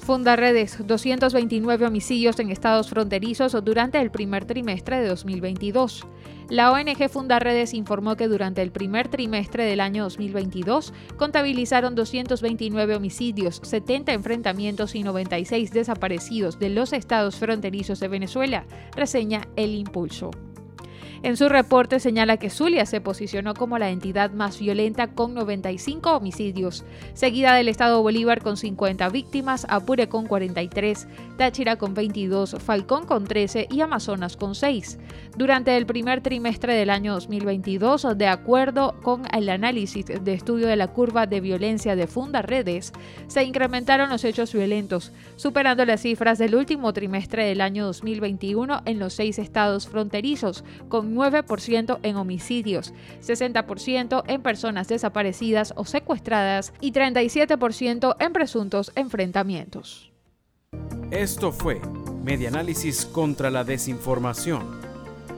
Fundaredes, 229 homicidios en estados fronterizos durante el primer trimestre de 2022. La ONG Fundaredes informó que durante el primer trimestre del año 2022 contabilizaron 229 homicidios, 70 enfrentamientos y 96 desaparecidos de los estados fronterizos de Venezuela, reseña El Impulso. En su reporte señala que Zulia se posicionó como la entidad más violenta con 95 homicidios, seguida del estado Bolívar con 50 víctimas, Apure con 43, Táchira con 22, Falcón con 13 y Amazonas con 6. Durante el primer trimestre del año 2022, de acuerdo con el análisis de estudio de la curva de violencia de Funda Redes, se incrementaron los hechos violentos, superando las cifras del último trimestre del año 2021 en los seis estados fronterizos, con 9% en homicidios, 60% en personas desaparecidas o secuestradas y 37% en presuntos enfrentamientos. Esto fue Medianálisis contra la Desinformación.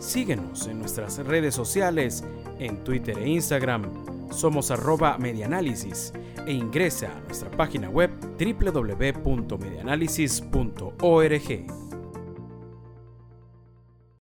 Síguenos en nuestras redes sociales, en Twitter e Instagram. Somos arroba medianálisis e ingresa a nuestra página web www.medianálisis.org.